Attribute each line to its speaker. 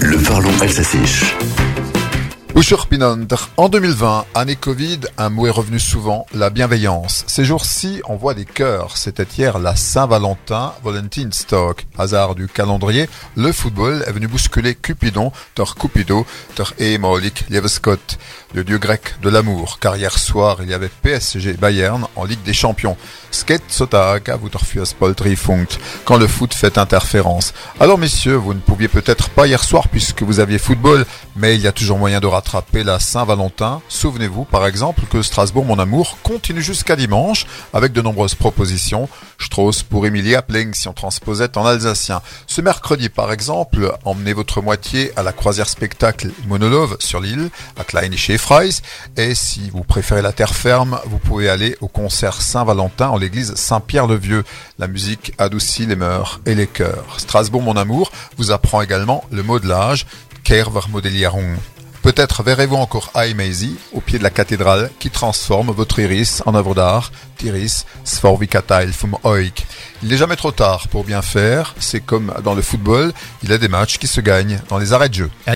Speaker 1: Le parlons alsacien.
Speaker 2: En 2020, année Covid, un mot est revenu souvent, la bienveillance. Ces jours-ci, on voit des cœurs. C'était hier la Saint-Valentin, Stock. Hasard du calendrier, le football est venu bousculer Cupidon, ter Cupido, ter Emolik, Lieveskot, le dieu grec de l'amour. Car hier soir, il y avait PSG Bayern en Ligue des Champions. Skate Sotag, Funkt, quand le foot fait interférence. Alors messieurs, vous ne pouviez peut-être pas hier soir puisque vous aviez football, mais il y a toujours moyen de rattraper la Saint-Valentin. Souvenez-vous par exemple que Strasbourg, mon amour, continue jusqu'à dimanche avec de nombreuses propositions. Strauss pour Emilia Pling si on transposait en alsacien. Ce mercredi par exemple, emmenez votre moitié à la croisière spectacle Monolove sur l'île, à Klein chez Fries. Et si vous préférez la terre ferme, vous pouvez aller au concert Saint-Valentin en l'église Saint-Pierre-le-Vieux. La musique adoucit les mœurs et les cœurs. Strasbourg, mon amour, vous apprend également le modelage, Kerver Modeliarung. Peut-être verrez-vous encore Maisie au pied de la cathédrale qui transforme votre iris en œuvre d'art, Tiris Sforvikatail Fum Oik. Il n'est jamais trop tard pour bien faire, c'est comme dans le football, il y a des matchs qui se gagnent dans les arrêts de jeu.